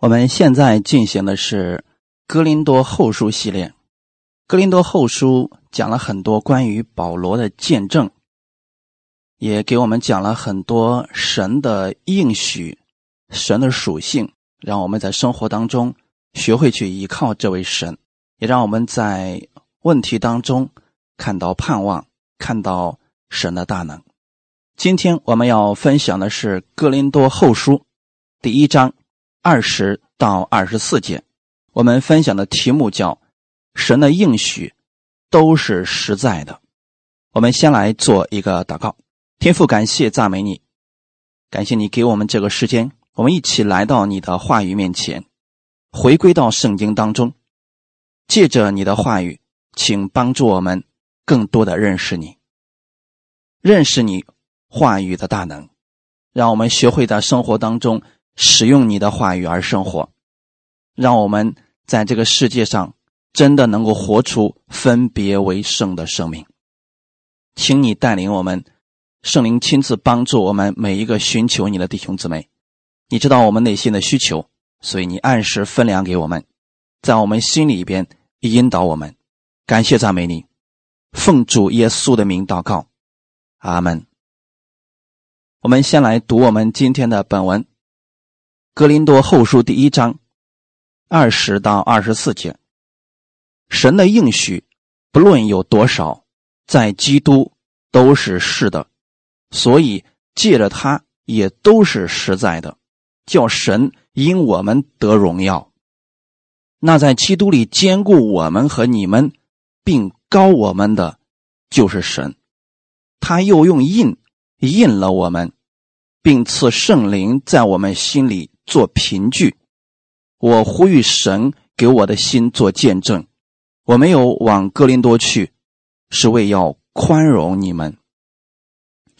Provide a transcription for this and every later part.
我们现在进行的是《哥林多后书》系列，《哥林多后书》讲了很多关于保罗的见证，也给我们讲了很多神的应许、神的属性，让我们在生活当中学会去依靠这位神，也让我们在问题当中看到盼望，看到神的大能。今天我们要分享的是《哥林多后书》第一章。二十到二十四节，我们分享的题目叫“神的应许都是实在的”。我们先来做一个祷告，天父，感谢赞美你，感谢你给我们这个时间，我们一起来到你的话语面前，回归到圣经当中，借着你的话语，请帮助我们更多的认识你，认识你话语的大能，让我们学会在生活当中。使用你的话语而生活，让我们在这个世界上真的能够活出分别为圣的生命。请你带领我们，圣灵亲自帮助我们每一个寻求你的弟兄姊妹。你知道我们内心的需求，所以你按时分粮给我们，在我们心里边引导我们。感谢赞美你，奉主耶稣的名祷告，阿门。我们先来读我们今天的本文。格林多后书第一章二十到二十四节，神的应许不论有多少，在基督都是是的，所以借着他也都是实在的，叫神因我们得荣耀。那在基督里兼顾我们和你们，并高我们的，就是神。他又用印印了我们，并赐圣灵在我们心里。做凭据，我呼吁神给我的心做见证。我没有往哥林多去，是为要宽容你们。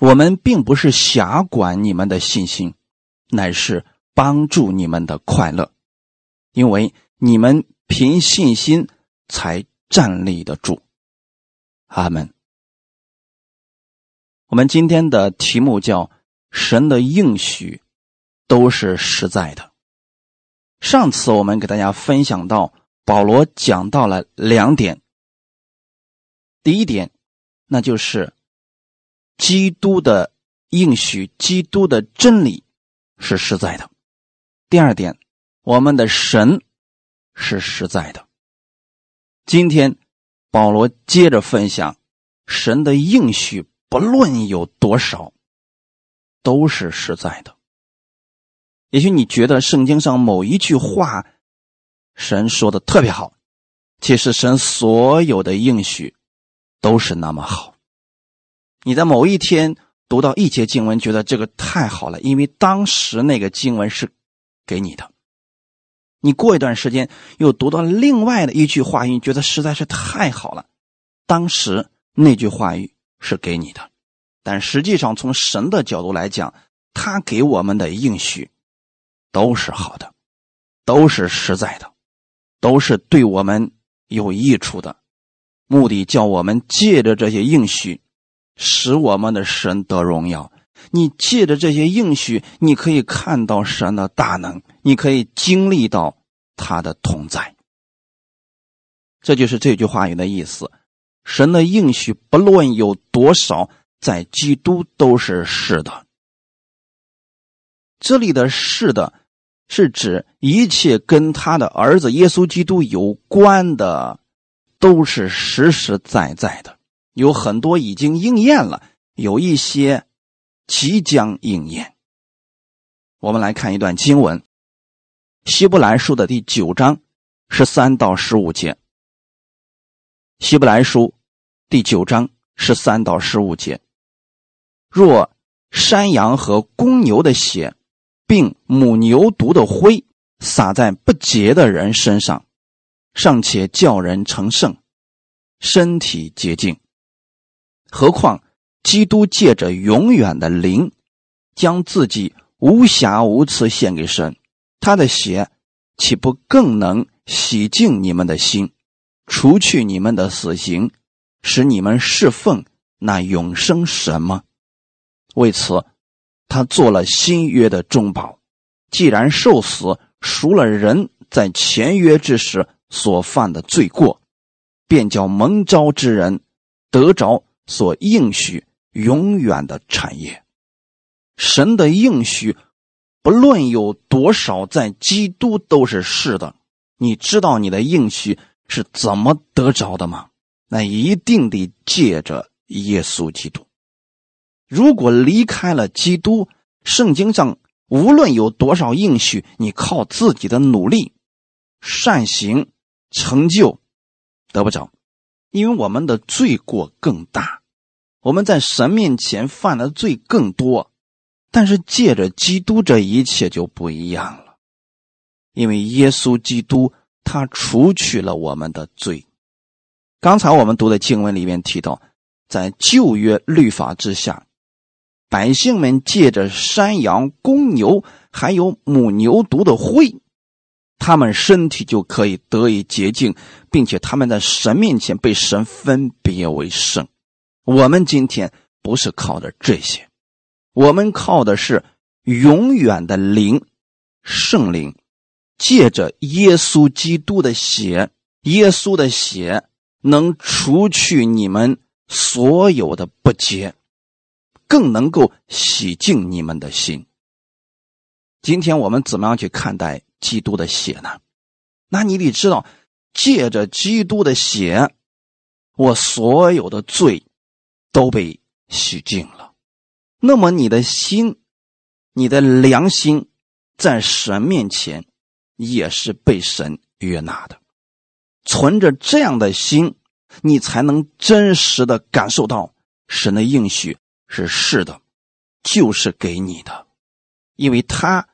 我们并不是辖管你们的信心，乃是帮助你们的快乐，因为你们凭信心才站立得住。阿门。我们今天的题目叫“神的应许”。都是实在的。上次我们给大家分享到，保罗讲到了两点。第一点，那就是基督的应许，基督的真理是实在的。第二点，我们的神是实在的。今天保罗接着分享，神的应许不论有多少，都是实在的。也许你觉得圣经上某一句话，神说的特别好，其实神所有的应许都是那么好。你在某一天读到一节经文，觉得这个太好了，因为当时那个经文是给你的。你过一段时间又读到另外的一句话语，觉得实在是太好了，当时那句话语是给你的。但实际上，从神的角度来讲，他给我们的应许。都是好的，都是实在的，都是对我们有益处的，目的叫我们借着这些应许，使我们的神得荣耀。你借着这些应许，你可以看到神的大能，你可以经历到他的同在。这就是这句话语的意思：神的应许不论有多少，在基督都是是的。这里的“是的”，是指一切跟他的儿子耶稣基督有关的，都是实实在在的。有很多已经应验了，有一些即将应验。我们来看一段经文，《希伯来书》的第九章十三到十五节，《希伯来书》第九章十三到十五节：若山羊和公牛的血。并母牛犊的灰撒在不洁的人身上，尚且叫人成圣，身体洁净。何况基督借着永远的灵，将自己无瑕无疵献给神，他的血岂不更能洗净你们的心，除去你们的死刑，使你们侍奉那永生神吗？为此。他做了新约的中保，既然受死，赎了人在前约之时所犯的罪过，便叫蒙召之人得着所应许永远的产业。神的应许，不论有多少，在基督都是是的。你知道你的应许是怎么得着的吗？那一定得借着耶稣基督。如果离开了基督，圣经上无论有多少应许，你靠自己的努力、善行、成就得不着，因为我们的罪过更大，我们在神面前犯的罪更多。但是借着基督，这一切就不一样了，因为耶稣基督他除去了我们的罪。刚才我们读的经文里面提到，在旧约律法之下，百姓们借着山羊、公牛还有母牛犊的灰，他们身体就可以得以洁净，并且他们在神面前被神分别为圣。我们今天不是靠的这些。我们靠的是永远的灵，圣灵，借着耶稣基督的血，耶稣的血能除去你们所有的不洁，更能够洗净你们的心。今天我们怎么样去看待基督的血呢？那你得知道，借着基督的血，我所有的罪都被洗净了。那么你的心，你的良心，在神面前也是被神悦纳的。存着这样的心，你才能真实的感受到神的应许是是的，就是给你的，因为他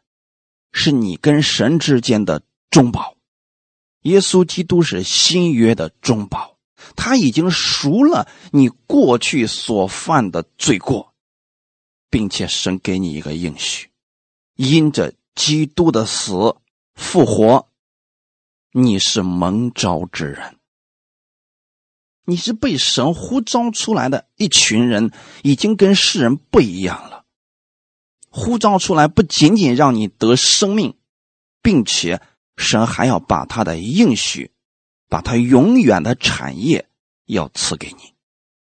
是你跟神之间的中保。耶稣基督是新约的中保，他已经赎了你过去所犯的罪过。并且神给你一个应许，因着基督的死复活，你是蒙召之人，你是被神呼召出来的一群人，已经跟世人不一样了。呼召出来不仅仅让你得生命，并且神还要把他的应许，把他永远的产业要赐给你，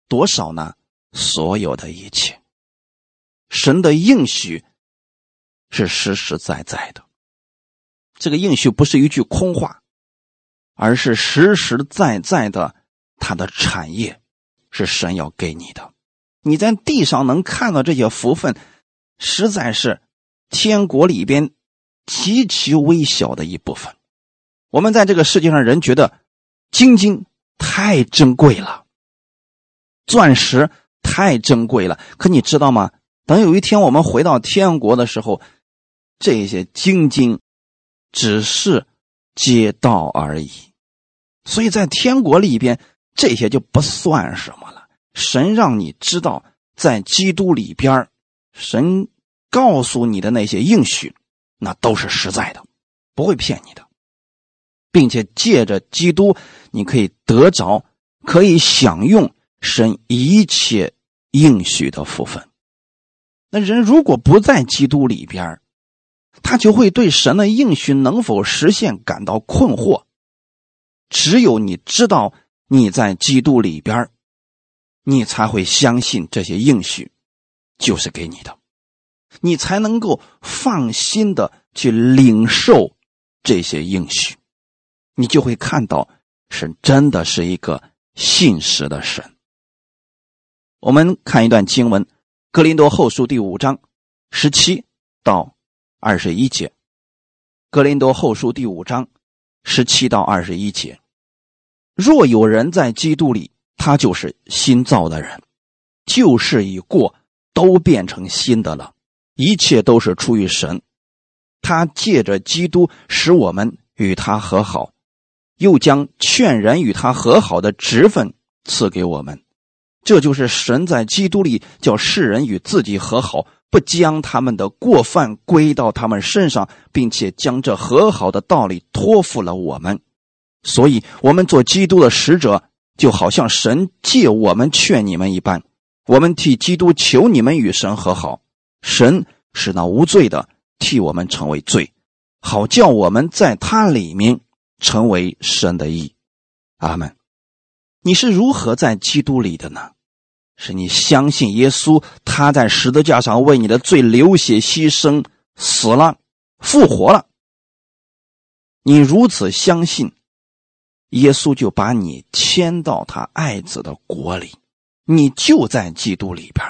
多少呢？所有的一切。神的应许是实实在在的，这个应许不是一句空话，而是实实在在的，他的产业是神要给你的。你在地上能看到这些福分，实在是天国里边极其微小的一部分。我们在这个世界上，人觉得金金太珍贵了，钻石太珍贵了，可你知道吗？等有一天我们回到天国的时候，这些精金只是街道而已。所以在天国里边，这些就不算什么了。神让你知道，在基督里边，神告诉你的那些应许，那都是实在的，不会骗你的，并且借着基督，你可以得着，可以享用神一切应许的福分。那人如果不在基督里边他就会对神的应许能否实现感到困惑。只有你知道你在基督里边你才会相信这些应许就是给你的，你才能够放心的去领受这些应许，你就会看到神真的是一个信实的神。我们看一段经文。格林多后书第五章十七到二十一节，格林多后书第五章十七到二十一节。若有人在基督里，他就是新造的人，旧事已过，都变成新的了。一切都是出于神，他借着基督使我们与他和好，又将劝人与他和好的职分赐给我们。这就是神在基督里叫世人与自己和好，不将他们的过犯归到他们身上，并且将这和好的道理托付了我们。所以，我们做基督的使者，就好像神借我们劝你们一般。我们替基督求你们与神和好，神是那无罪的替我们成为罪，好叫我们在他里面成为神的义。阿门。你是如何在基督里的呢？是你相信耶稣，他在十字架上为你的罪流血牺牲，死了，复活了。你如此相信，耶稣就把你迁到他爱子的国里，你就在基督里边，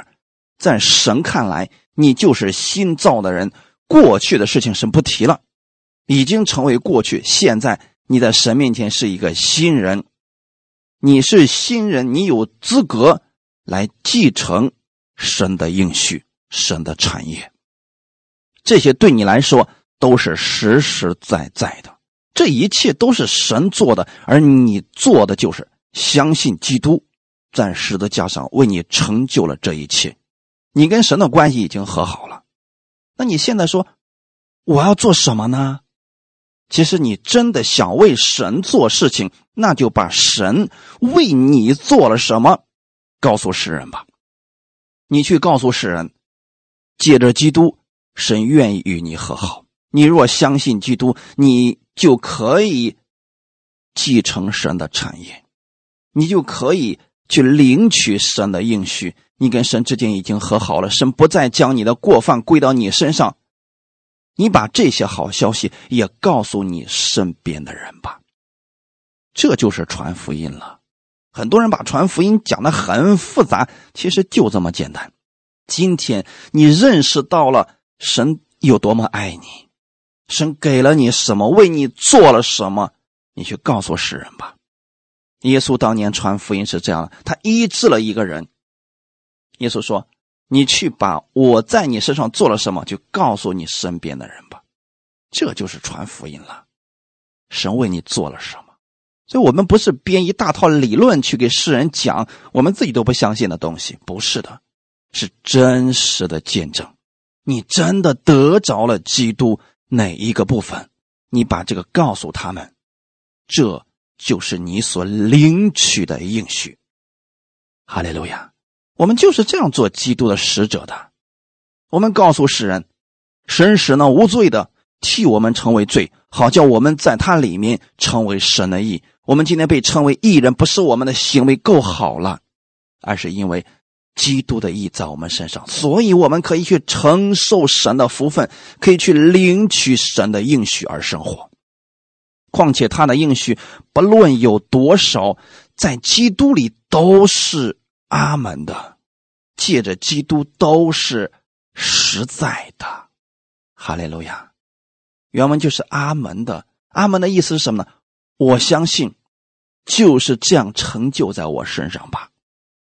在神看来，你就是新造的人，过去的事情神不提了，已经成为过去。现在你在神面前是一个新人，你是新人，你有资格。来继承神的应许，神的产业，这些对你来说都是实实在在的。这一切都是神做的，而你做的就是相信基督在十字架上为你成就了这一切。你跟神的关系已经和好了。那你现在说我要做什么呢？其实你真的想为神做事情，那就把神为你做了什么。告诉世人吧，你去告诉世人，借着基督，神愿意与你和好。你若相信基督，你就可以继承神的产业，你就可以去领取神的应许。你跟神之间已经和好了，神不再将你的过犯归到你身上。你把这些好消息也告诉你身边的人吧，这就是传福音了。很多人把传福音讲的很复杂，其实就这么简单。今天你认识到了神有多么爱你，神给了你什么，为你做了什么，你去告诉世人吧。耶稣当年传福音是这样的，他医治了一个人。耶稣说：“你去把我在你身上做了什么，就告诉你身边的人吧。”这就是传福音了。神为你做了什么？所以我们不是编一大套理论去给世人讲我们自己都不相信的东西，不是的，是真实的见证。你真的得着了基督哪一个部分，你把这个告诉他们，这就是你所领取的应许。哈利路亚！我们就是这样做基督的使者的。我们告诉世人，神使呢无罪的替我们成为罪，好叫我们在他里面成为神的义。我们今天被称为义人，不是我们的行为够好了，而是因为基督的义在我们身上，所以我们可以去承受神的福分，可以去领取神的应许而生活。况且他的应许，不论有多少，在基督里都是阿门的，借着基督都是实在的。哈利路亚，原文就是阿门的。阿门的意思是什么呢？我相信，就是这样成就在我身上吧，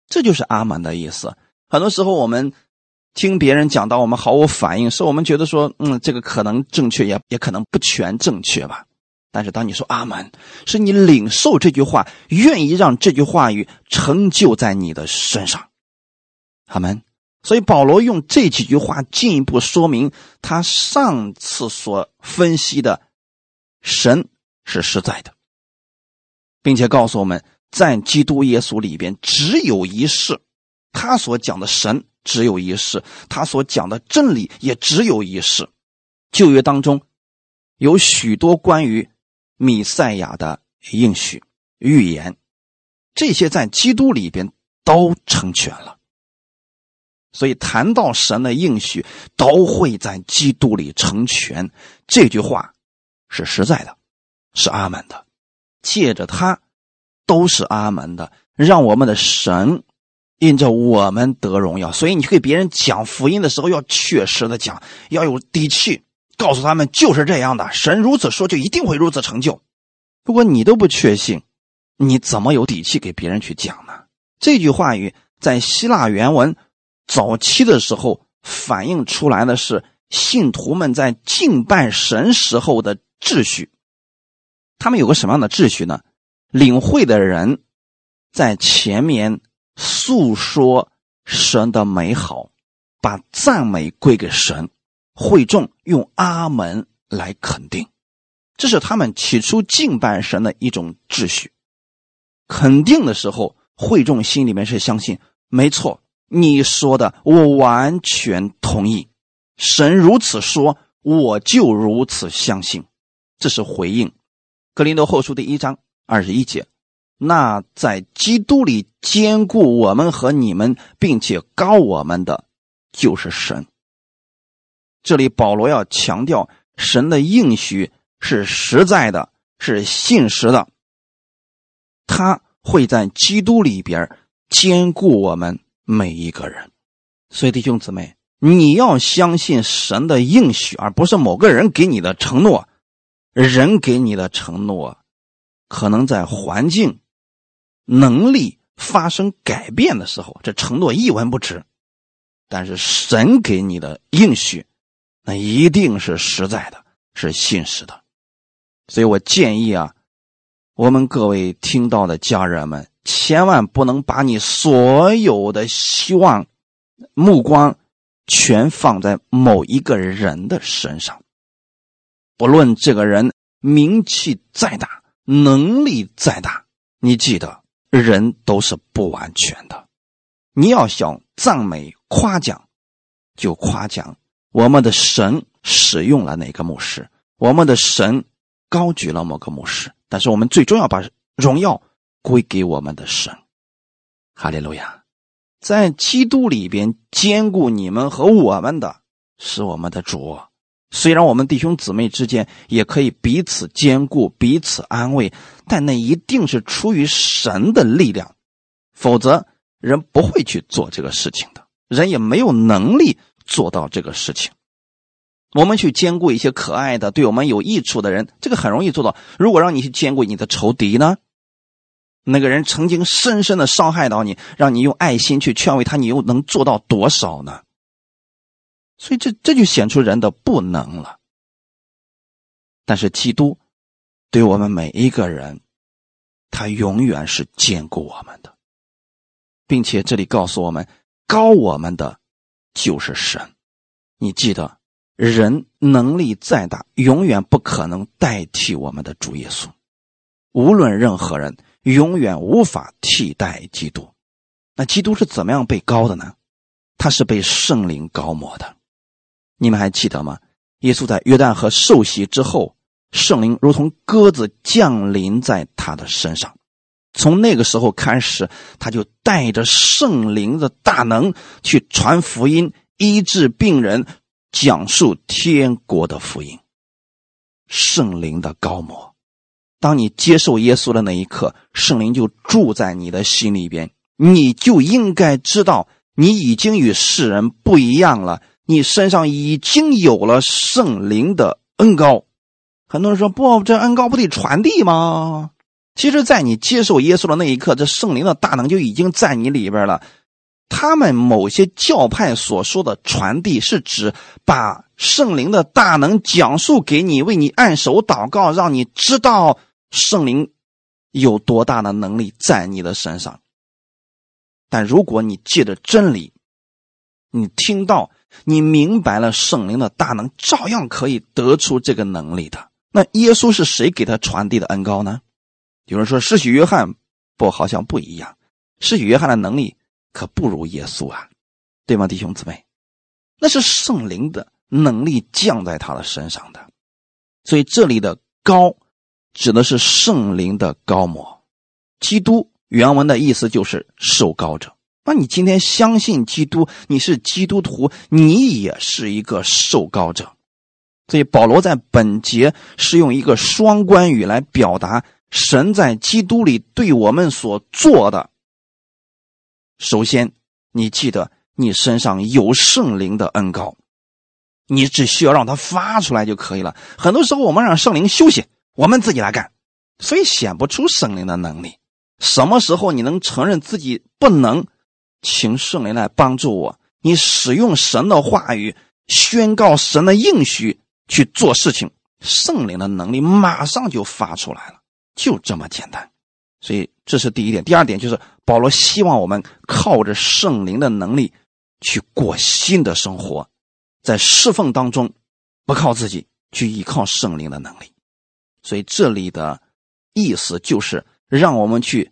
这就是阿门的意思。很多时候我们听别人讲到，我们毫无反应，是我们觉得说，嗯，这个可能正确，也也可能不全正确吧。但是当你说阿门，是你领受这句话，愿意让这句话语成就在你的身上，阿门。所以保罗用这几句话进一步说明他上次所分析的神。是实在的，并且告诉我们在基督耶稣里边只有一世，他所讲的神只有一世，他所讲的真理也只有一世。旧约当中有许多关于米赛亚的应许预言，这些在基督里边都成全了。所以谈到神的应许都会在基督里成全，这句话是实在的。是阿门的，借着他，都是阿门的，让我们的神印着我们得荣耀。所以你给别人讲福音的时候，要确实的讲，要有底气，告诉他们就是这样的。神如此说，就一定会如此成就。如果你都不确信，你怎么有底气给别人去讲呢？这句话语在希腊原文早期的时候反映出来的是信徒们在敬拜神时候的秩序。他们有个什么样的秩序呢？领会的人在前面诉说神的美好，把赞美归给神；会众用阿门来肯定，这是他们起初敬拜神的一种秩序。肯定的时候，会众心里面是相信，没错，你说的我完全同意。神如此说，我就如此相信。这是回应。格林多后书第一章二十一节。那在基督里兼顾我们和你们，并且高我们的，就是神。这里保罗要强调，神的应许是实在的，是信实的。他会在基督里边兼顾我们每一个人。所以弟兄姊妹，你要相信神的应许，而不是某个人给你的承诺。人给你的承诺，可能在环境。能力发生改变的时候，这承诺一文不值；但是神给你的应许，那一定是实在的，是信实的。所以我建议啊，我们各位听到的家人们，千万不能把你所有的希望、目光全放在某一个人的身上，不论这个人名气再大，能力再大，你记得。人都是不完全的，你要想赞美夸奖，就夸奖我们的神使用了哪个牧师，我们的神高举了某个牧师，但是我们最终要把荣耀归给我们的神。哈利路亚，在基督里边兼顾你们和我们的是我们的主。虽然我们弟兄姊妹之间也可以彼此兼顾、彼此安慰，但那一定是出于神的力量，否则人不会去做这个事情的，人也没有能力做到这个事情。我们去兼顾一些可爱的、对我们有益处的人，这个很容易做到。如果让你去兼顾你的仇敌呢？那个人曾经深深的伤害到你，让你用爱心去劝慰他，你又能做到多少呢？所以这这就显出人的不能了。但是基督对我们每一个人，他永远是兼顾我们的，并且这里告诉我们，高我们的就是神。你记得，人能力再大，永远不可能代替我们的主耶稣。无论任何人，永远无法替代基督。那基督是怎么样被高的呢？他是被圣灵高抹的。你们还记得吗？耶稣在约旦河受洗之后，圣灵如同鸽子降临在他的身上。从那个时候开始，他就带着圣灵的大能去传福音、医治病人、讲述天国的福音。圣灵的高摩，当你接受耶稣的那一刻，圣灵就住在你的心里边，你就应该知道，你已经与世人不一样了。你身上已经有了圣灵的恩高。很多人说不，这恩高不得传递吗？其实，在你接受耶稣的那一刻，这圣灵的大能就已经在你里边了。他们某些教派所说的传递，是指把圣灵的大能讲述给你，为你按手祷告，让你知道圣灵有多大的能力在你的身上。但如果你借着真理，你听到。你明白了圣灵的大能，照样可以得出这个能力的。那耶稣是谁给他传递的恩高呢？有人说施洗约翰，不，好像不一样。施洗约翰的能力可不如耶稣啊，对吗，弟兄姊妹？那是圣灵的能力降在他的身上的。所以这里的高指的是圣灵的高摩。基督原文的意思就是受高者。那你今天相信基督，你是基督徒，你也是一个受膏者。所以保罗在本节是用一个双关语来表达神在基督里对我们所做的。首先，你记得你身上有圣灵的恩膏，你只需要让它发出来就可以了。很多时候我们让圣灵休息，我们自己来干，所以显不出圣灵的能力。什么时候你能承认自己不能？请圣灵来帮助我。你使用神的话语，宣告神的应许去做事情，圣灵的能力马上就发出来了，就这么简单。所以这是第一点。第二点就是保罗希望我们靠着圣灵的能力去过新的生活，在侍奉当中不靠自己，去依靠圣灵的能力。所以这里的意思就是让我们去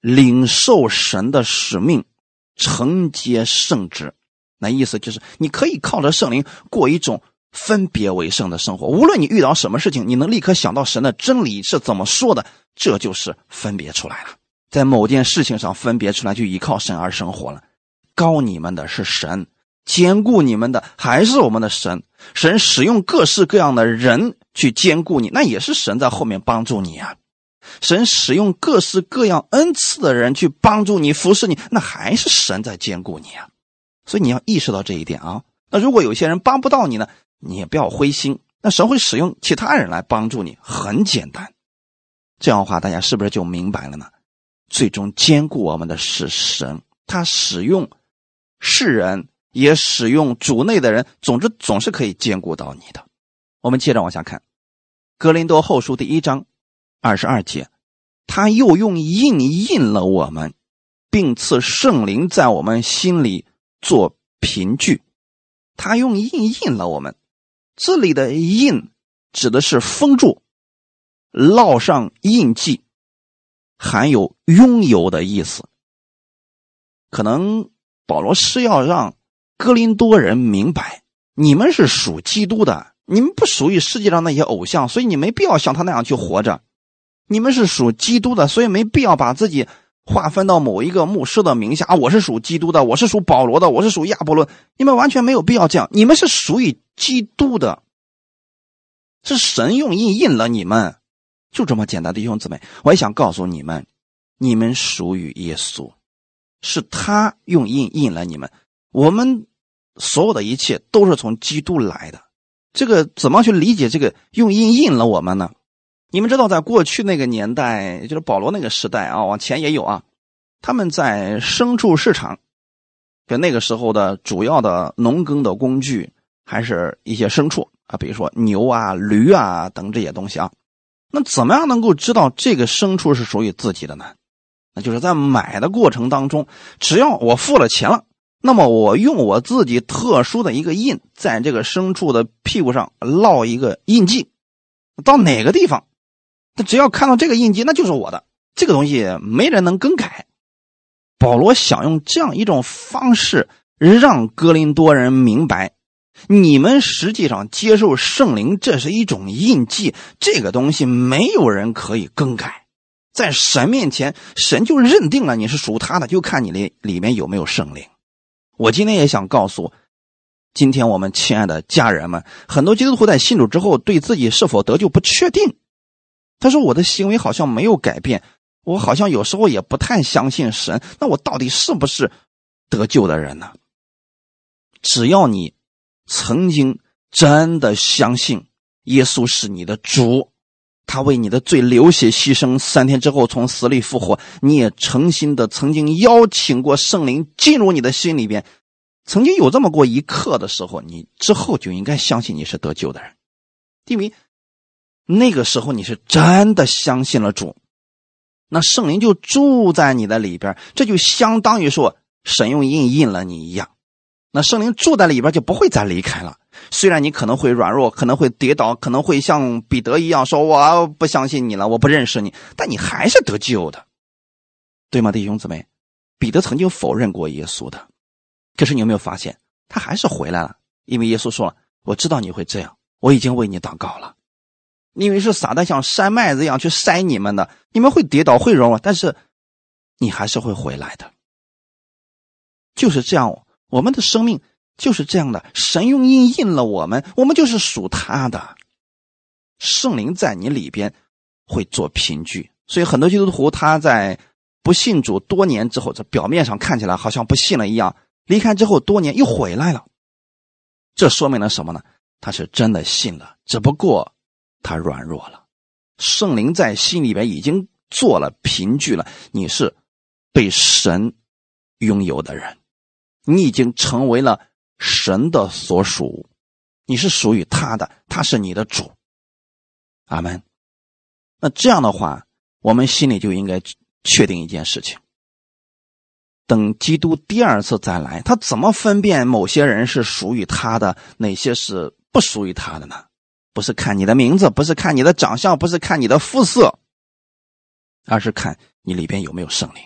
领受神的使命。承接圣旨，那意思就是你可以靠着圣灵过一种分别为圣的生活。无论你遇到什么事情，你能立刻想到神的真理是怎么说的，这就是分别出来了。在某件事情上分别出来，就依靠神而生活了。高你们的是神，兼顾你们的还是我们的神。神使用各式各样的人去兼顾你，那也是神在后面帮助你啊。神使用各式各样恩赐的人去帮助你、服侍你，那还是神在兼顾你啊。所以你要意识到这一点啊。那如果有些人帮不到你呢，你也不要灰心。那神会使用其他人来帮助你，很简单。这样的话，大家是不是就明白了呢？最终兼顾我们的是神，他使用世人，也使用主内的人，总之总是可以兼顾到你的。我们接着往下看，《格林多后书》第一章二十二节，他又用印印了我们，并赐圣灵在我们心里做凭据。他用印印了我们，这里的印指的是封住、烙上印记。含有拥有的意思，可能保罗是要让哥林多人明白，你们是属基督的，你们不属于世界上那些偶像，所以你没必要像他那样去活着。你们是属基督的，所以没必要把自己划分到某一个牧师的名下。我是属基督的，我是属保罗的，我是属亚伯伦，你们完全没有必要这样。你们是属于基督的，是神用印印了你们。就这么简单，弟兄姊妹，我也想告诉你们，你们属于耶稣，是他用印印了你们。我们所有的一切都是从基督来的。这个怎么去理解这个用印印了我们呢？你们知道，在过去那个年代，就是保罗那个时代啊，往前也有啊，他们在牲畜市场，就那个时候的主要的农耕的工具，还是一些牲畜啊，比如说牛啊、驴啊等这些东西啊。那怎么样能够知道这个牲畜是属于自己的呢？那就是在买的过程当中，只要我付了钱了，那么我用我自己特殊的一个印，在这个牲畜的屁股上烙一个印记，到哪个地方，他只要看到这个印记，那就是我的。这个东西没人能更改。保罗想用这样一种方式，让哥林多人明白。你们实际上接受圣灵，这是一种印记，这个东西没有人可以更改，在神面前，神就认定了你是属他的，就看你里里面有没有圣灵。我今天也想告诉今天我们亲爱的家人们，很多基督徒在信主之后，对自己是否得救不确定。他说：“我的行为好像没有改变，我好像有时候也不太相信神，那我到底是不是得救的人呢？”只要你。曾经真的相信耶稣是你的主，他为你的罪流血牺牲，三天之后从死里复活。你也诚心的曾经邀请过圣灵进入你的心里边，曾经有这么过一刻的时候，你之后就应该相信你是得救的人，因为那个时候你是真的相信了主，那圣灵就住在你的里边，这就相当于说神用印印了你一样。那圣灵住在里边就不会再离开了。虽然你可能会软弱，可能会跌倒，可能会像彼得一样说：“我不相信你了，我不认识你。”但你还是得救的，对吗，弟兄姊妹？彼得曾经否认过耶稣的，可是你有没有发现，他还是回来了？因为耶稣说了：“我知道你会这样，我已经为你祷告了。”因为是撒旦像筛麦子一样去筛你们的，你们会跌倒，会软弱，但是你还是会回来的。就是这样。我们的生命就是这样的，神用印印了我们，我们就是属他的。圣灵在你里边会做凭据，所以很多基督徒他在不信主多年之后，这表面上看起来好像不信了一样，离开之后多年又回来了。这说明了什么呢？他是真的信了，只不过他软弱了。圣灵在心里边已经做了凭据了，你是被神拥有的人。你已经成为了神的所属，你是属于他的，他是你的主。阿门。那这样的话，我们心里就应该确定一件事情：等基督第二次再来，他怎么分辨某些人是属于他的，哪些是不属于他的呢？不是看你的名字，不是看你的长相，不是看你的肤色，而是看你里边有没有圣灵。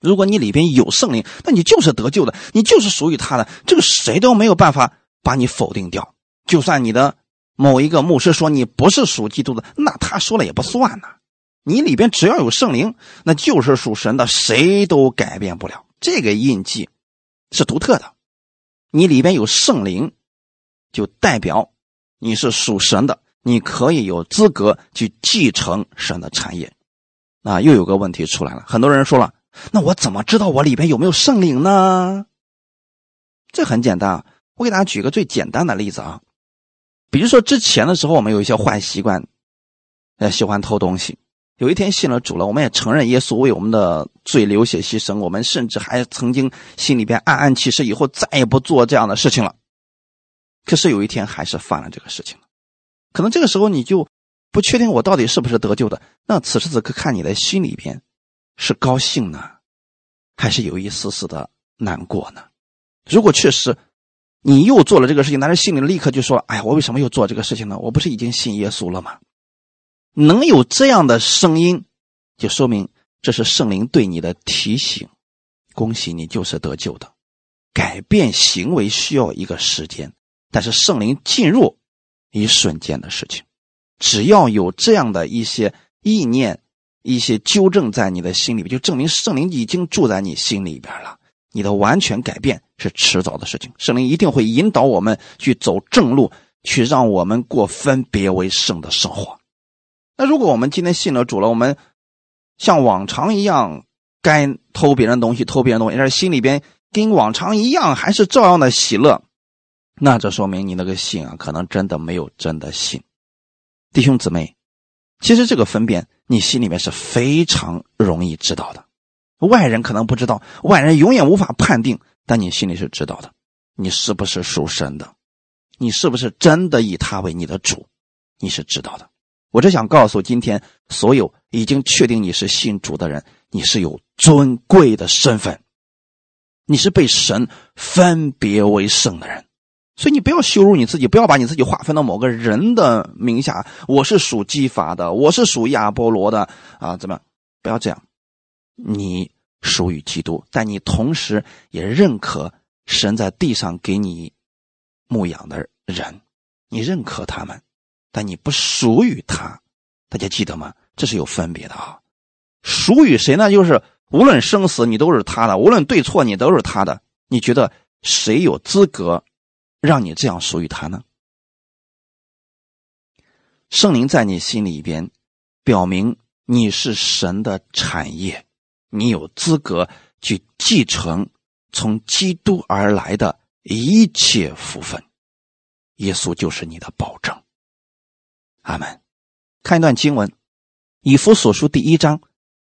如果你里边有圣灵，那你就是得救的，你就是属于他的，这个谁都没有办法把你否定掉。就算你的某一个牧师说你不是属基督的，那他说了也不算呐。你里边只要有圣灵，那就是属神的，谁都改变不了。这个印记是独特的，你里边有圣灵，就代表你是属神的，你可以有资格去继承神的产业。那又有个问题出来了，很多人说了，那我怎么知道我里边有没有圣灵呢？这很简单啊，我给大家举个最简单的例子啊，比如说之前的时候，我们有一些坏习惯，呃，喜欢偷东西。有一天信了主了，我们也承认耶稣为我们的罪流血牺牲，我们甚至还曾经心里边暗暗起誓，以后再也不做这样的事情了。可是有一天还是犯了这个事情了，可能这个时候你就不确定我到底是不是得救的。那此时此刻看你的心里边是高兴呢，还是有一丝丝的难过呢？如果确实你又做了这个事情，但是心里立刻就说：“哎呀，我为什么又做这个事情呢？我不是已经信耶稣了吗？”能有这样的声音，就说明这是圣灵对你的提醒。恭喜你，就是得救的。改变行为需要一个时间，但是圣灵进入一瞬间的事情。只要有这样的一些意念、一些纠正在你的心里边，就证明圣灵已经住在你心里边了。你的完全改变是迟早的事情。圣灵一定会引导我们去走正路，去让我们过分别为圣的生活。那如果我们今天信了主了，我们像往常一样该偷别人东西，偷别人东西，但是心里边跟往常一样，还是照样的喜乐，那这说明你那个信啊，可能真的没有真的信。弟兄姊妹，其实这个分辨你心里面是非常容易知道的，外人可能不知道，外人永远无法判定，但你心里是知道的，你是不是属神的，你是不是真的以他为你的主，你是知道的。我只想告诉今天所有已经确定你是信主的人，你是有尊贵的身份，你是被神分别为圣的人，所以你不要羞辱你自己，不要把你自己划分到某个人的名下。我是属基法的，我是属亚波罗的啊，怎么不要这样？你属于基督，但你同时也认可神在地上给你牧养的人，你认可他们。但你不属于他，大家记得吗？这是有分别的啊。属于谁呢？就是无论生死，你都是他的；无论对错，你都是他的。你觉得谁有资格让你这样属于他呢？圣灵在你心里边，表明你是神的产业，你有资格去继承从基督而来的一切福分。耶稣就是你的保证。阿门。看一段经文，《以弗所书》第一章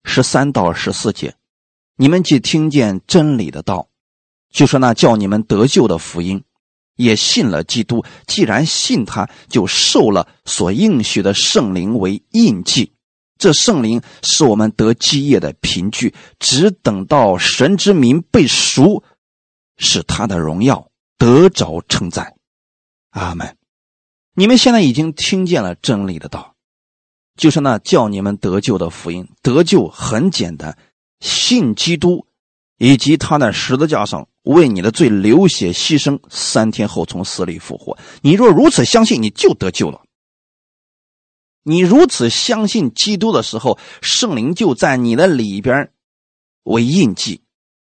十三到十四节：你们既听见真理的道，就说那叫你们得救的福音，也信了基督。既然信他，就受了所应许的圣灵为印记。这圣灵是我们得基业的凭据，只等到神之名被赎，使他的荣耀得着称赞。阿门。你们现在已经听见了真理的道，就是那叫你们得救的福音。得救很简单，信基督，以及他在十字架上为你的罪流血牺牲，三天后从死里复活。你若如此相信，你就得救了。你如此相信基督的时候，圣灵就在你的里边为印记。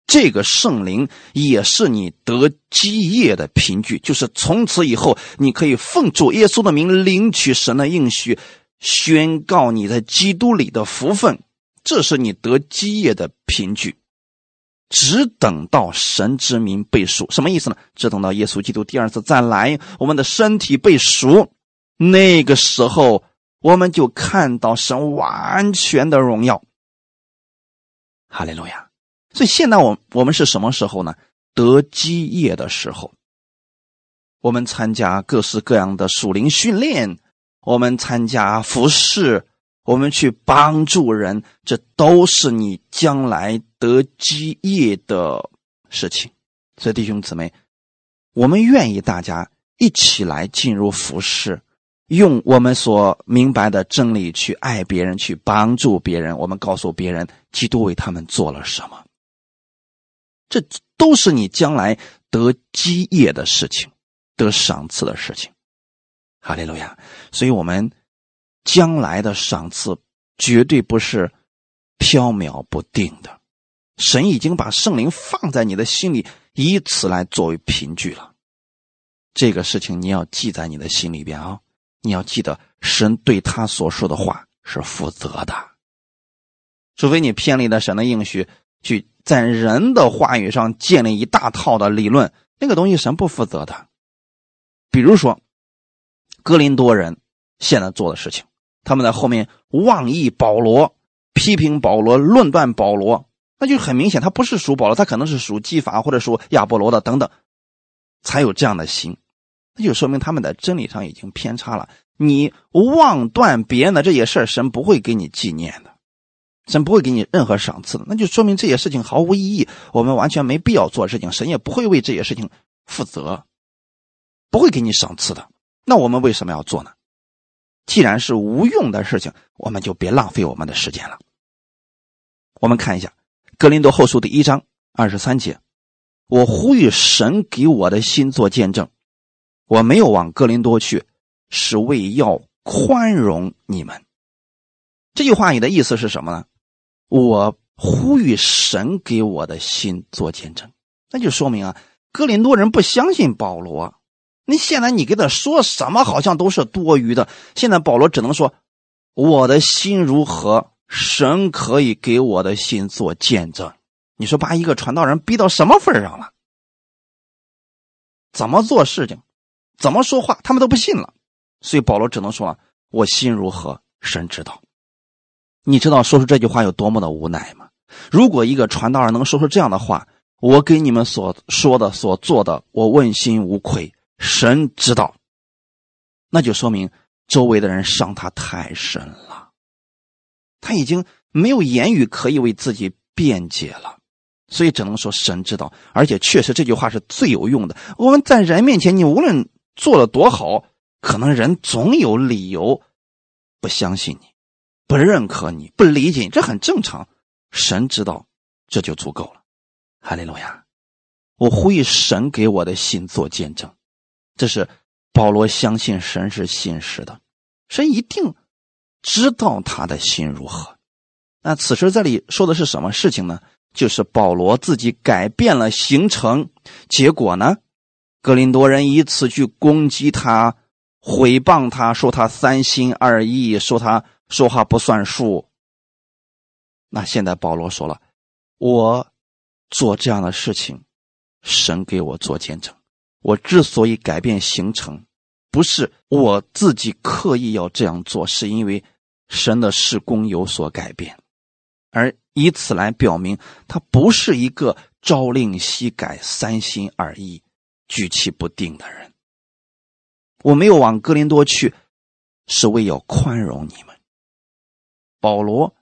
这个圣灵也是你得基业的凭据，就是从此以后，你可以奉主耶稣的名领取神的应许，宣告你在基督里的福分，这是你得基业的凭据。只等到神之名被赎，什么意思呢？只等到耶稣基督第二次再来，我们的身体被赎，那个时候，我们就看到神完全的荣耀。哈利路亚。所以现在我我们是什么时候呢？得基业的时候，我们参加各式各样的属灵训练，我们参加服饰，我们去帮助人，这都是你将来得基业的事情。所以弟兄姊妹，我们愿意大家一起来进入服饰，用我们所明白的真理去爱别人，去帮助别人。我们告诉别人，基督为他们做了什么。这都是你将来得基业的事情，得赏赐的事情。哈利路亚！所以，我们将来的赏赐绝对不是飘渺不定的。神已经把圣灵放在你的心里，以此来作为凭据了。这个事情你要记在你的心里边啊！你要记得，神对他所说的话是负责的。除非你偏离了神的应许，去在人的话语上建立一大套的理论，那个东西神不负责的。比如说，哥林多人现在做的事情，他们在后面妄议保罗，批评保罗，论断保罗，那就很明显，他不是属保罗，他可能是属基法或者属亚波罗的等等，才有这样的心，那就说明他们在真理上已经偏差了。你妄断别人的这些事神不会给你纪念的。神不会给你任何赏赐的，那就说明这些事情毫无意义，我们完全没必要做事情，神也不会为这些事情负责，不会给你赏赐的。那我们为什么要做呢？既然是无用的事情，我们就别浪费我们的时间了。我们看一下《格林多后书》第一章二十三节：“我呼吁神给我的心做见证，我没有往格林多去，是为要宽容你们。”这句话你的意思是什么呢？我呼吁神给我的心做见证，那就说明啊，哥林多人不相信保罗。那现在你给他说什么，好像都是多余的。现在保罗只能说，我的心如何，神可以给我的心做见证。你说把一个传道人逼到什么份上了？怎么做事情，怎么说话，他们都不信了。所以保罗只能说，我心如何，神知道。你知道说出这句话有多么的无奈吗？如果一个传道人能说出这样的话，我给你们所说的、所做的，我问心无愧，神知道，那就说明周围的人伤他太深了，他已经没有言语可以为自己辩解了，所以只能说神知道。而且确实这句话是最有用的。我们在人面前，你无论做的多好，可能人总有理由不相信你。不认可你，不理解你，这很正常。神知道，这就足够了。哈利路亚！我呼吁神给我的心做见证，这是保罗相信神是信实的，神一定知道他的心如何。那此时这里说的是什么事情呢？就是保罗自己改变了行程，结果呢，格林多人以此去攻击他，毁谤他，说他三心二意，说他。说话不算数。那现在保罗说了，我做这样的事情，神给我做见证。我之所以改变行程，不是我自己刻意要这样做，是因为神的事工有所改变，而以此来表明他不是一个朝令夕改、三心二意、举棋不定的人。我没有往哥林多去，是为要宽容你们。保罗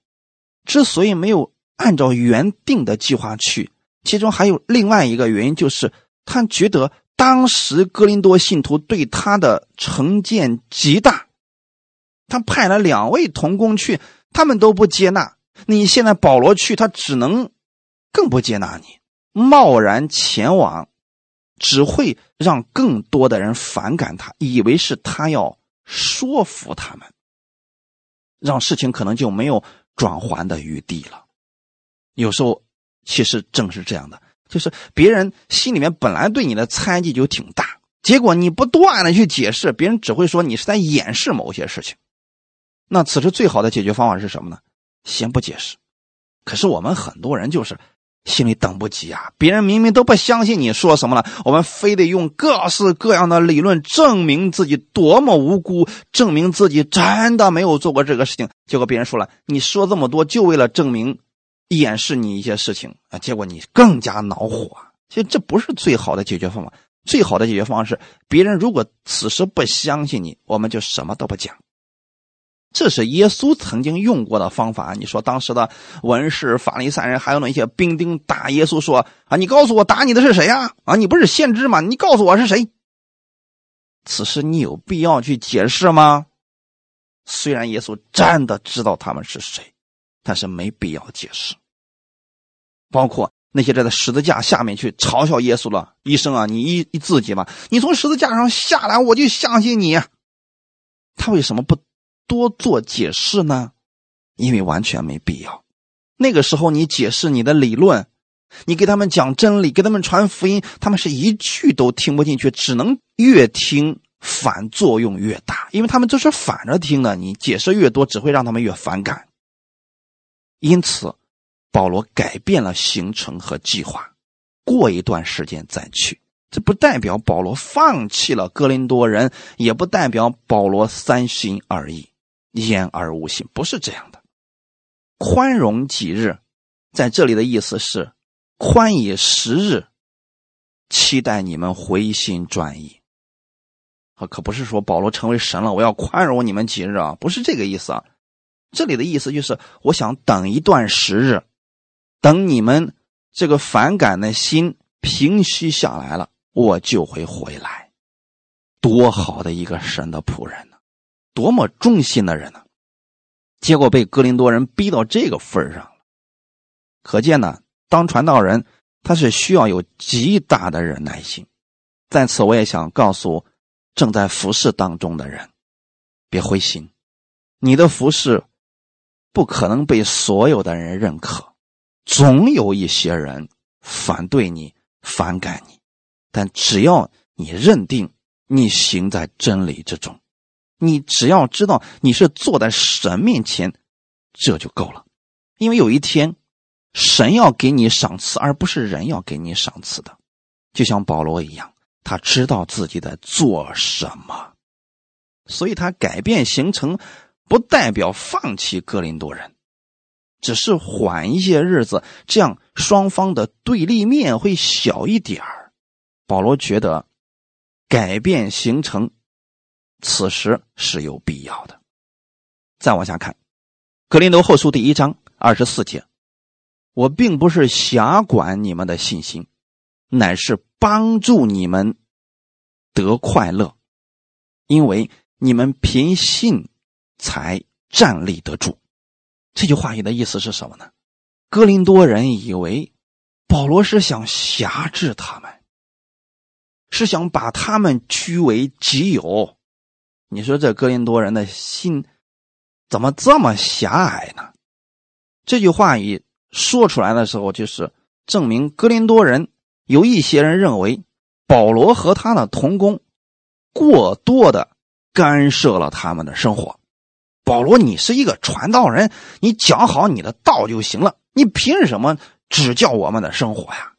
之所以没有按照原定的计划去，其中还有另外一个原因，就是他觉得当时哥林多信徒对他的成见极大。他派了两位同工去，他们都不接纳。你现在保罗去，他只能更不接纳你。贸然前往，只会让更多的人反感他，以为是他要说服他们。让事情可能就没有转圜的余地了。有时候，其实正是这样的，就是别人心里面本来对你的猜忌就挺大，结果你不断的去解释，别人只会说你是在掩饰某些事情。那此时最好的解决方法是什么呢？先不解释。可是我们很多人就是。心里等不及啊！别人明明都不相信你说什么了，我们非得用各式各样的理论证明自己多么无辜，证明自己真的没有做过这个事情。结果别人说了，你说这么多就为了证明、掩饰你一些事情啊！结果你更加恼火。其实这不是最好的解决方法，最好的解决方式，别人如果此时不相信你，我们就什么都不讲。这是耶稣曾经用过的方法。你说当时的文士、法利赛人还有那些兵丁打耶稣说：“啊，你告诉我打你的是谁呀？啊，你不是先知吗？你告诉我是谁？”此时你有必要去解释吗？虽然耶稣真的知道他们是谁，但是没必要解释。包括那些站在十字架下面去嘲笑耶稣了，医生啊，你一自己吧，你从十字架上下来，我就相信你。他为什么不多做解释呢？因为完全没必要。那个时候你解释你的理论，你给他们讲真理，给他们传福音，他们是一句都听不进去，只能越听反作用越大，因为他们就是反着听的。你解释越多，只会让他们越反感。因此，保罗改变了行程和计划，过一段时间再去。这不代表保罗放弃了哥林多人，也不代表保罗三心二意、言而无信，不是这样的。宽容几日，在这里的意思是宽以十日，期待你们回心转意。啊，可不是说保罗成为神了，我要宽容你们几日啊，不是这个意思啊。这里的意思就是，我想等一段时日，等你们这个反感的心平息下来了。我就会回来，多好的一个神的仆人，多么忠心的人呢！结果被哥林多人逼到这个份上了，可见呢，当传道人他是需要有极大的忍耐心。在此，我也想告诉正在服侍当中的人，别灰心，你的服侍不可能被所有的人认可，总有一些人反对你、反感你。但只要你认定你行在真理之中，你只要知道你是坐在神面前，这就够了。因为有一天，神要给你赏赐，而不是人要给你赏赐的。就像保罗一样，他知道自己在做什么，所以他改变行程，不代表放弃格林多人，只是缓一些日子，这样双方的对立面会小一点。保罗觉得改变行程，此时是有必要的。再往下看，《格林多后书》第一章二十四节：“我并不是辖管你们的信心，乃是帮助你们得快乐，因为你们凭信才站立得住。”这句话里的意思是什么呢？哥林多人以为保罗是想辖制他们。是想把他们据为己有，你说这哥林多人的心怎么这么狭隘呢？这句话一说出来的时候，就是证明哥林多人有一些人认为保罗和他的同工过多的干涉了他们的生活。保罗，你是一个传道人，你讲好你的道就行了，你凭什么指教我们的生活呀？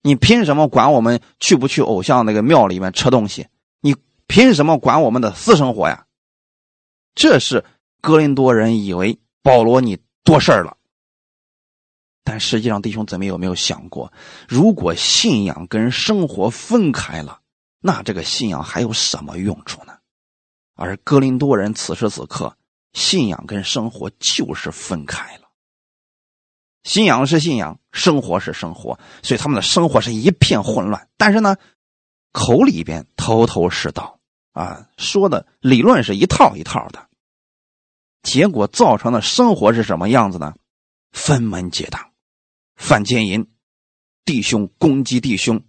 你凭什么管我们去不去偶像那个庙里面吃东西？凭什么管我们的私生活呀？这是哥林多人以为保罗你多事儿了，但实际上弟兄姊妹有没有想过，如果信仰跟生活分开了，那这个信仰还有什么用处呢？而哥林多人此时此刻，信仰跟生活就是分开了。信仰是信仰，生活是生活，所以他们的生活是一片混乱。但是呢，口里边头头是道啊，说的理论是一套一套的，结果造成的生活是什么样子呢？分门结党，犯奸淫，弟兄攻击弟兄，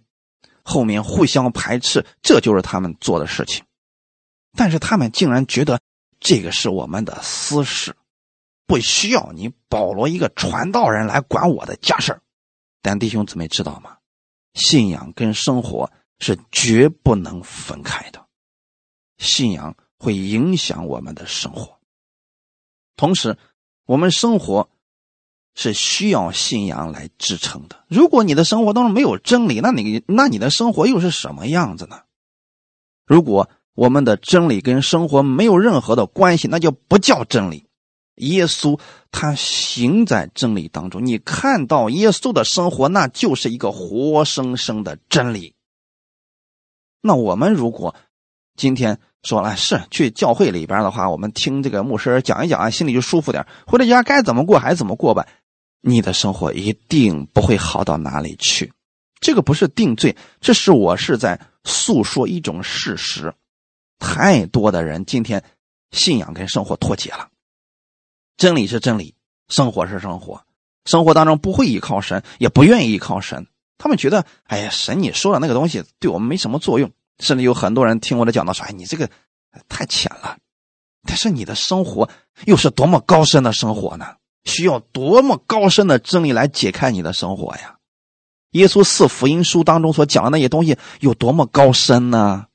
后面互相排斥，这就是他们做的事情。但是他们竟然觉得这个是我们的私事。不需要你保罗一个传道人来管我的家事但弟兄姊妹知道吗？信仰跟生活是绝不能分开的，信仰会影响我们的生活。同时，我们生活是需要信仰来支撑的。如果你的生活当中没有真理，那你那你的生活又是什么样子呢？如果我们的真理跟生活没有任何的关系，那就不叫真理。耶稣他行在真理当中，你看到耶稣的生活，那就是一个活生生的真理。那我们如果今天说了是去教会里边的话，我们听这个牧师讲一讲啊，心里就舒服点，回到家该怎么过还怎么过吧。你的生活一定不会好到哪里去。这个不是定罪，这是我是在诉说一种事实。太多的人今天信仰跟生活脱节了。真理是真理，生活是生活，生活当中不会依靠神，也不愿意依靠神。他们觉得，哎呀，神你说的那个东西对我们没什么作用。甚至有很多人听我的讲道说，哎，你这个太浅了。但是你的生活又是多么高深的生活呢？需要多么高深的真理来解开你的生活呀？耶稣四福音书当中所讲的那些东西有多么高深呢？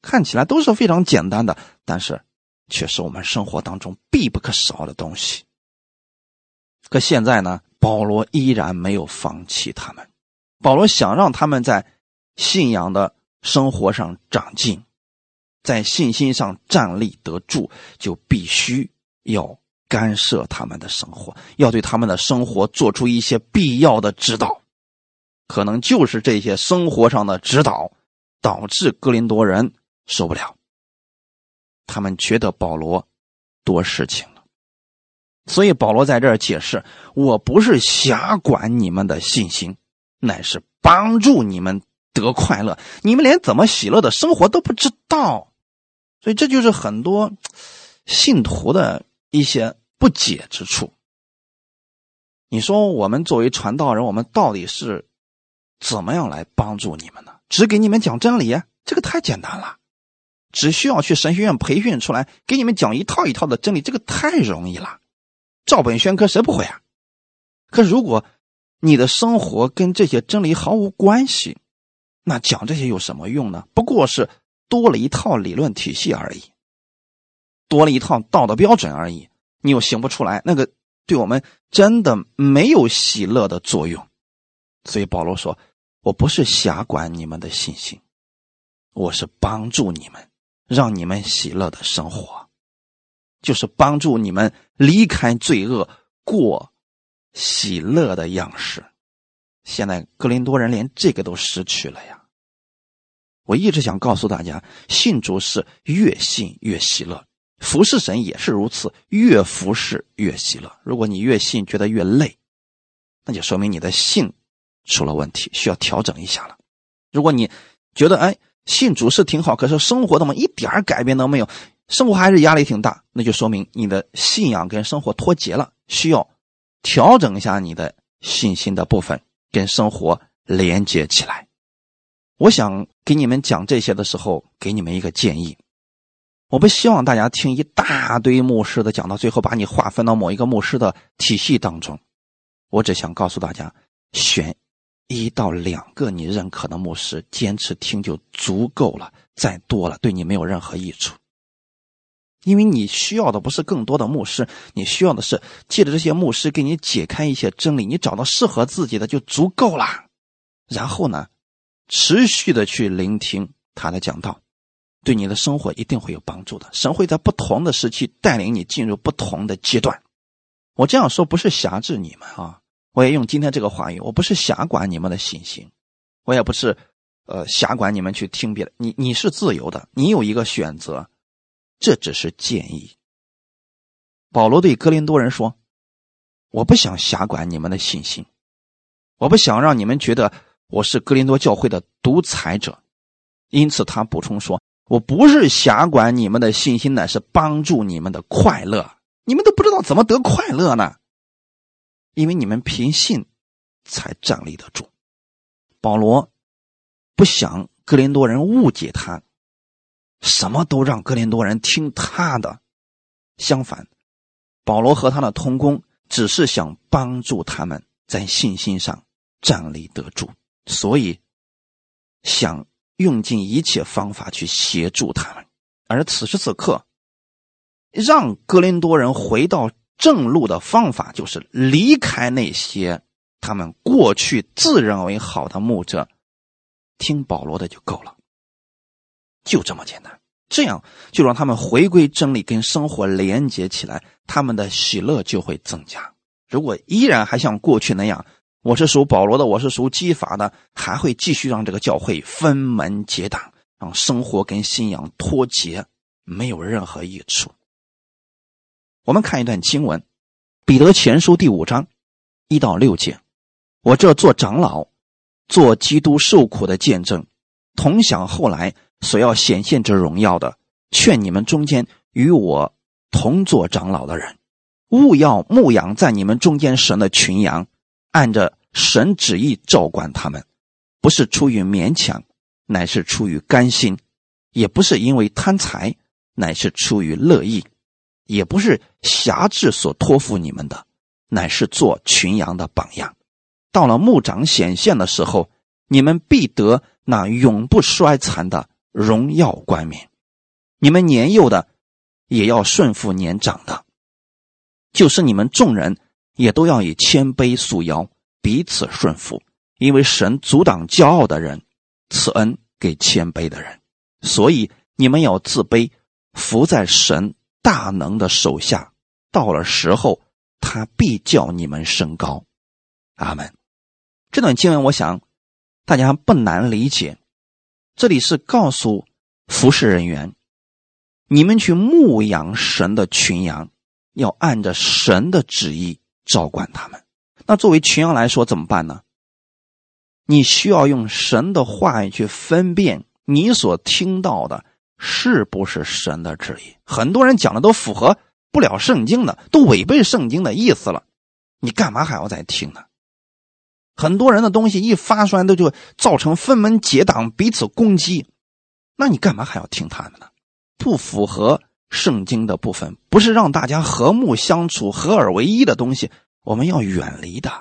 看起来都是非常简单的，但是却是我们生活当中必不可少的东西。可现在呢，保罗依然没有放弃他们。保罗想让他们在信仰的生活上长进，在信心上站立得住，就必须要。干涉他们的生活，要对他们的生活做出一些必要的指导，可能就是这些生活上的指导，导致哥林多人受不了。他们觉得保罗多事情了，所以保罗在这儿解释：我不是辖管你们的信心，乃是帮助你们得快乐。你们连怎么喜乐的生活都不知道，所以这就是很多信徒的一些。不解之处，你说我们作为传道人，我们到底是怎么样来帮助你们呢？只给你们讲真理，这个太简单了；只需要去神学院培训出来，给你们讲一套一套的真理，这个太容易了。照本宣科，谁不会啊？可如果你的生活跟这些真理毫无关系，那讲这些有什么用呢？不过是多了一套理论体系而已，多了一套道德标准而已。你又行不出来，那个对我们真的没有喜乐的作用。所以保罗说：“我不是辖管你们的信心，我是帮助你们，让你们喜乐的生活，就是帮助你们离开罪恶，过喜乐的样式。”现在格林多人连这个都失去了呀！我一直想告诉大家，信主是越信越喜乐。服侍神也是如此，越服侍越喜乐。如果你越信觉得越累，那就说明你的信出了问题，需要调整一下了。如果你觉得哎信主是挺好，可是生活怎么一点改变都没有，生活还是压力挺大，那就说明你的信仰跟生活脱节了，需要调整一下你的信心的部分，跟生活连接起来。我想给你们讲这些的时候，给你们一个建议。我不希望大家听一大堆牧师的讲，到最后把你划分到某一个牧师的体系当中。我只想告诉大家，选一到两个你认可的牧师，坚持听就足够了。再多了，对你没有任何益处。因为你需要的不是更多的牧师，你需要的是借着这些牧师给你解开一些真理，你找到适合自己的就足够了。然后呢，持续的去聆听他的讲道。对你的生活一定会有帮助的。神会在不同的时期带领你进入不同的阶段。我这样说不是辖制你们啊，我也用今天这个话语，我不是辖管你们的信心，我也不是呃辖管你们去听别的。你你是自由的，你有一个选择，这只是建议。保罗对哥林多人说：“我不想辖管你们的信心，我不想让你们觉得我是哥林多教会的独裁者。”因此，他补充说。我不是辖管你们的信心，乃是帮助你们的快乐。你们都不知道怎么得快乐呢？因为你们凭信才站立得住。保罗不想格林多人误解他，什么都让格林多人听他的。相反，保罗和他的同工只是想帮助他们在信心上站立得住，所以想。用尽一切方法去协助他们，而此时此刻，让格林多人回到正路的方法，就是离开那些他们过去自认为好的牧者，听保罗的就够了，就这么简单。这样就让他们回归真理，跟生活连接起来，他们的喜乐就会增加。如果依然还像过去那样，我是属保罗的，我是属基法的，还会继续让这个教会分门结党，让生活跟信仰脱节，没有任何益处。我们看一段经文，《彼得前书》第五章一到六节：我这做长老，做基督受苦的见证，同享后来所要显现之荣耀的，劝你们中间与我同做长老的人，勿要牧养在你们中间神的群羊。按着神旨意照管他们，不是出于勉强，乃是出于甘心；也不是因为贪财，乃是出于乐意，也不是辖制所托付你们的，乃是做群羊的榜样。到了牧长显现的时候，你们必得那永不衰残的荣耀冠冕。你们年幼的也要顺服年长的，就是你们众人也都要以谦卑束腰，彼此顺服，因为神阻挡骄傲的人，赐恩给谦卑的人。所以你们要自卑，伏在神大能的手下。到了时候，他必叫你们升高。阿门。这段经文，我想大家不难理解。这里是告诉服侍人员，你们去牧养神的群羊，要按着神的旨意照管他们。那作为群羊来说，怎么办呢？你需要用神的话语去分辨你所听到的是不是神的旨意。很多人讲的都符合不了圣经的，都违背圣经的意思了，你干嘛还要再听呢？很多人的东西一发出来，都就造成分门结党、彼此攻击。那你干嘛还要听他们呢？不符合圣经的部分，不是让大家和睦相处、合二为一的东西，我们要远离的。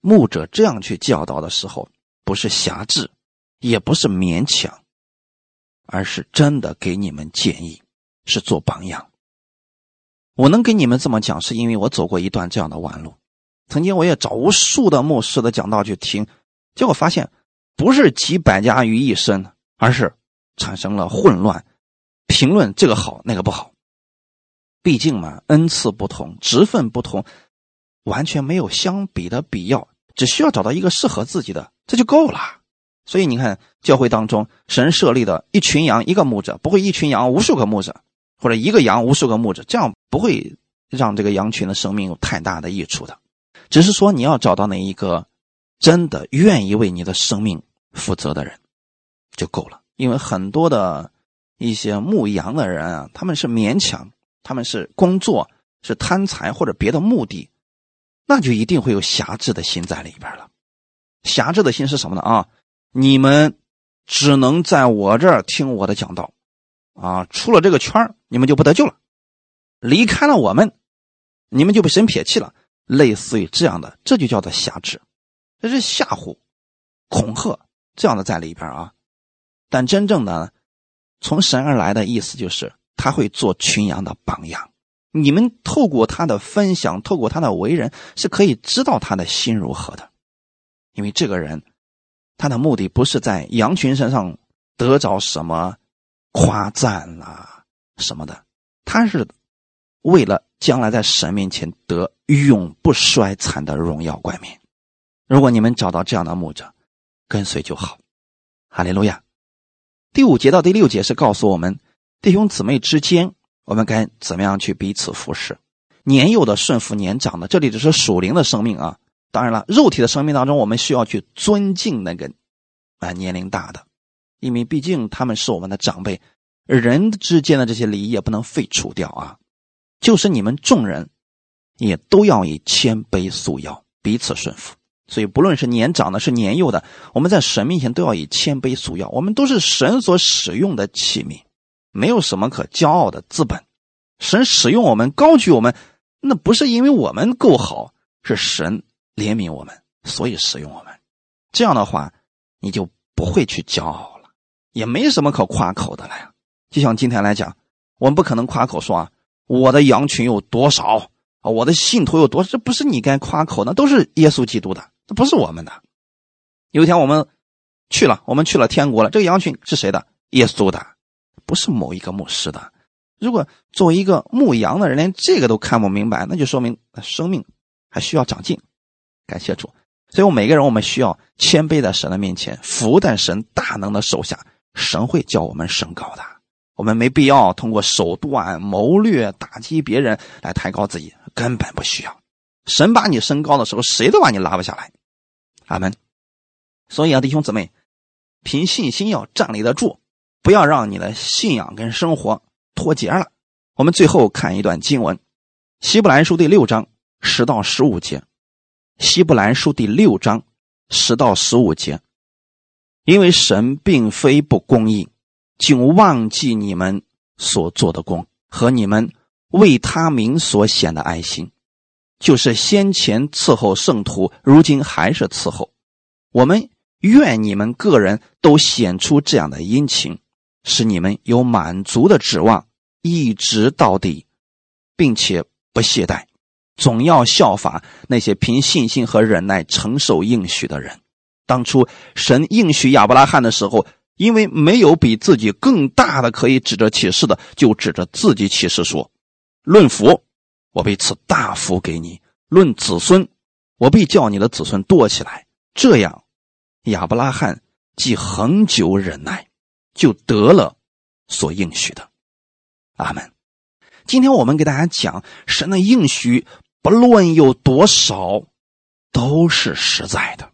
牧者这样去教导的时候，不是狭制，也不是勉强，而是真的给你们建议，是做榜样。我能给你们这么讲，是因为我走过一段这样的弯路。曾经我也找无数的牧师的讲道去听，结果发现不是集百家于一身，而是产生了混乱，评论这个好那个不好。毕竟嘛，恩赐不同，职分不同，完全没有相比的必要，只需要找到一个适合自己的，这就够了。所以你看，教会当中神设立的一群羊一个牧者，不会一群羊无数个牧者，或者一个羊无数个牧者，这样不会让这个羊群的生命有太大的益处的。只是说，你要找到那一个真的愿意为你的生命负责的人就够了。因为很多的一些牧羊的人啊，他们是勉强，他们是工作，是贪财或者别的目的，那就一定会有狭制的心在里边了。狭制的心是什么呢？啊，你们只能在我这儿听我的讲道，啊，出了这个圈你们就不得救了；离开了我们，你们就被神撇弃了。类似于这样的，这就叫做辖制，这是吓唬、恐吓这样的在里边啊。但真正的从神而来的意思就是，他会做群羊的榜样。你们透过他的分享，透过他的为人，是可以知道他的心如何的。因为这个人，他的目的不是在羊群身上得着什么夸赞啦什么的，他是为了。将来在神面前得永不衰残的荣耀冠冕。如果你们找到这样的牧者，跟随就好。哈利路亚。第五节到第六节是告诉我们弟兄姊妹之间，我们该怎么样去彼此服侍。年幼的顺服年长的，这里只是属灵的生命啊。当然了，肉体的生命当中，我们需要去尊敬那个啊年龄大的，因为毕竟他们是我们的长辈。人之间的这些礼仪也不能废除掉啊。就是你们众人，也都要以谦卑束腰，彼此顺服。所以，不论是年长的，是年幼的，我们在神面前都要以谦卑束腰。我们都是神所使用的器皿，没有什么可骄傲的资本。神使用我们，高举我们，那不是因为我们够好，是神怜悯我们，所以使用我们。这样的话，你就不会去骄傲了，也没什么可夸口的了呀。就像今天来讲，我们不可能夸口说啊。我的羊群有多少啊？我的信徒有多少？这不是你该夸口，那都是耶稣基督的，这不是我们的。有一天我们去了，我们去了天国了。这个羊群是谁的？耶稣的，不是某一个牧师的。如果作为一个牧羊的人连这个都看不明白，那就说明生命还需要长进。感谢主，所以我们每个人我们需要谦卑在神的面前，服在神大能的手下，神会叫我们升高的。我们没必要通过手段谋略打击别人来抬高自己，根本不需要。神把你升高的时候，谁都把你拉不下来。阿门。所以啊，弟兄姊妹，凭信心要站立得住，不要让你的信仰跟生活脱节了。我们最后看一段经文，《希伯来书》第六章十到十五节，《希伯来书》第六章十到十五节，因为神并非不公义。竟忘记你们所做的功和你们为他名所显的爱心，就是先前伺候圣徒，如今还是伺候。我们愿你们个人都显出这样的殷勤，使你们有满足的指望，一直到底，并且不懈怠，总要效法那些凭信心和忍耐承受应许的人。当初神应许亚伯拉罕的时候。因为没有比自己更大的可以指着启示的，就指着自己启示说：“论福，我必赐大福给你；论子孙，我必叫你的子孙多起来。”这样，亚伯拉罕既恒久忍耐，就得了所应许的。阿门。今天我们给大家讲神的应许，不论有多少，都是实在的。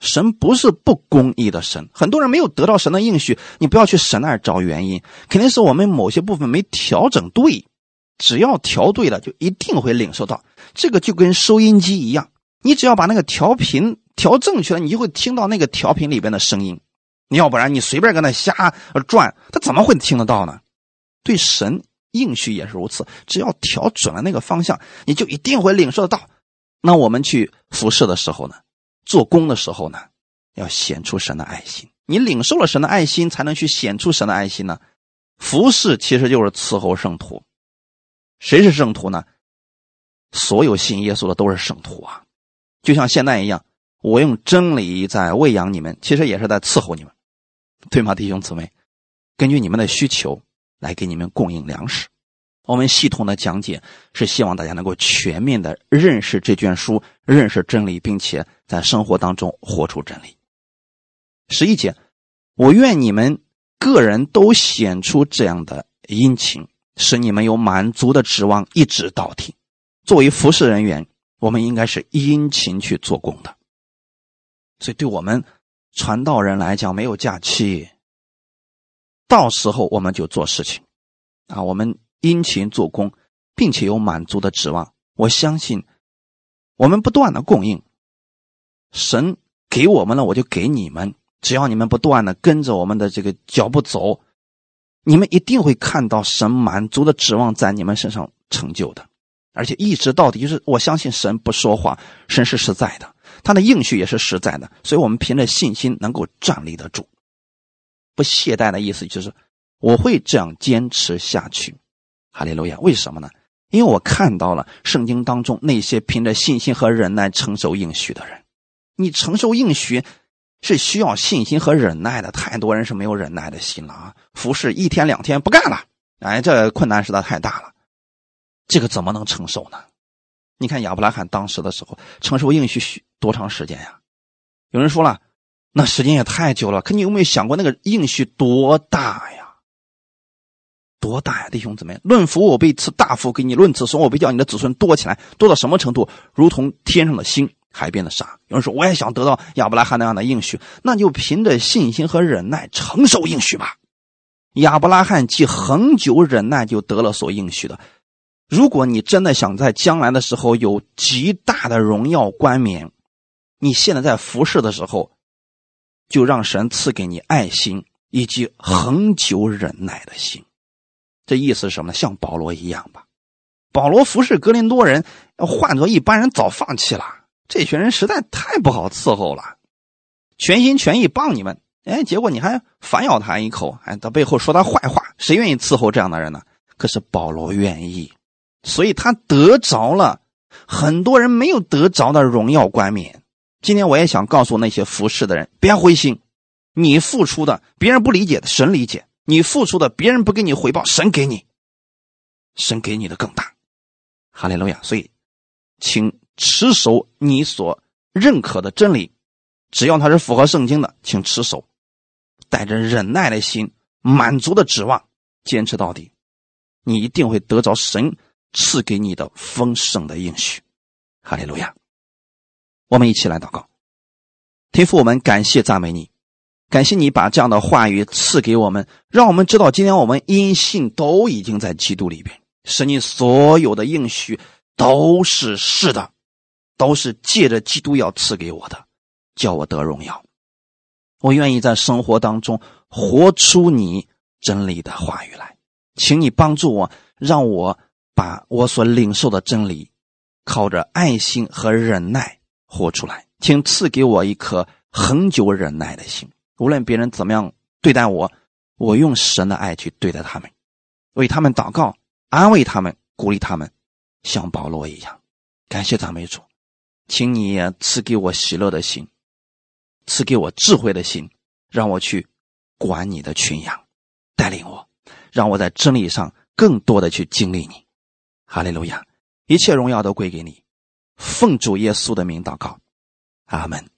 神不是不公义的神，很多人没有得到神的应许，你不要去神那儿找原因，肯定是我们某些部分没调整对。只要调对了，就一定会领受到。这个就跟收音机一样，你只要把那个调频调正确了，你就会听到那个调频里边的声音。你要不然你随便搁那瞎转，他怎么会听得到呢？对神应许也是如此，只要调准了那个方向，你就一定会领受得到。那我们去服侍的时候呢？做工的时候呢，要显出神的爱心。你领受了神的爱心，才能去显出神的爱心呢。服侍其实就是伺候圣徒。谁是圣徒呢？所有信耶稣的都是圣徒啊。就像现在一样，我用真理在喂养你们，其实也是在伺候你们，对吗，弟兄姊妹？根据你们的需求来给你们供应粮食。我们系统的讲解是希望大家能够全面的认识这卷书，认识真理，并且在生活当中活出真理。十一节，我愿你们个人都显出这样的殷勤，使你们有满足的指望，一直到底。作为服侍人员，我们应该是殷勤去做工的。所以，对我们传道人来讲，没有假期，到时候我们就做事情啊，我们。殷勤做工，并且有满足的指望。我相信，我们不断的供应，神给我们了，我就给你们。只要你们不断的跟着我们的这个脚步走，你们一定会看到神满足的指望在你们身上成就的。而且一直到底，就是我相信神不说话，神是实在的，他的应许也是实在的。所以，我们凭着信心能够站立得住，不懈怠的意思就是我会这样坚持下去。哈利路亚！为什么呢？因为我看到了圣经当中那些凭着信心和忍耐承受应许的人。你承受应许是需要信心和忍耐的，太多人是没有忍耐的心了啊！服侍一天两天不干了，哎，这困难实在太大了，这个怎么能承受呢？你看亚伯拉罕当时的时候承受应许许多长时间呀？有人说了，那时间也太久了。可你有没有想过那个应许多大呀？多大呀，弟兄姊妹！论福，我被赐大福给你；论子孙，我必叫你的子孙多起来，多到什么程度？如同天上的星，海边的沙。有人说，我也想得到亚伯拉罕那样的应许，那就凭着信心和忍耐承受应许吧。亚伯拉罕既恒久忍耐，就得了所应许的。如果你真的想在将来的时候有极大的荣耀冠冕，你现在在服侍的时候，就让神赐给你爱心以及恒久忍耐的心。这意思是什么呢？像保罗一样吧。保罗服侍格林多人，换做一般人早放弃了。这群人实在太不好伺候了，全心全意帮你们，哎，结果你还反咬他一口，哎，到背后说他坏话。谁愿意伺候这样的人呢？可是保罗愿意，所以他得着了很多人没有得着的荣耀冠冕。今天我也想告诉那些服侍的人，别灰心，你付出的别人不理解的，神理解。你付出的，别人不给你回报，神给你，神给你的更大，哈利路亚。所以，请持守你所认可的真理，只要它是符合圣经的，请持守，带着忍耐的心，满足的指望，坚持到底，你一定会得着神赐给你的丰盛的应许，哈利路亚。我们一起来祷告，天父，我们感谢赞美你。感谢你把这样的话语赐给我们，让我们知道今天我们因信都已经在基督里边，使你所有的应许都是是的，都是借着基督要赐给我的，叫我得荣耀。我愿意在生活当中活出你真理的话语来，请你帮助我，让我把我所领受的真理，靠着爱心和忍耐活出来。请赐给我一颗恒久忍耐的心，无论别人怎么样对待我，我用神的爱去对待他们，为他们祷告，安慰他们，鼓励他们，像保罗一样。感谢赞美主，请你赐给我喜乐的心，赐给我智慧的心，让我去管你的群羊，带领我。让我在真理上更多的去经历你，哈利路亚！一切荣耀都归给你，奉主耶稣的名祷告，阿门。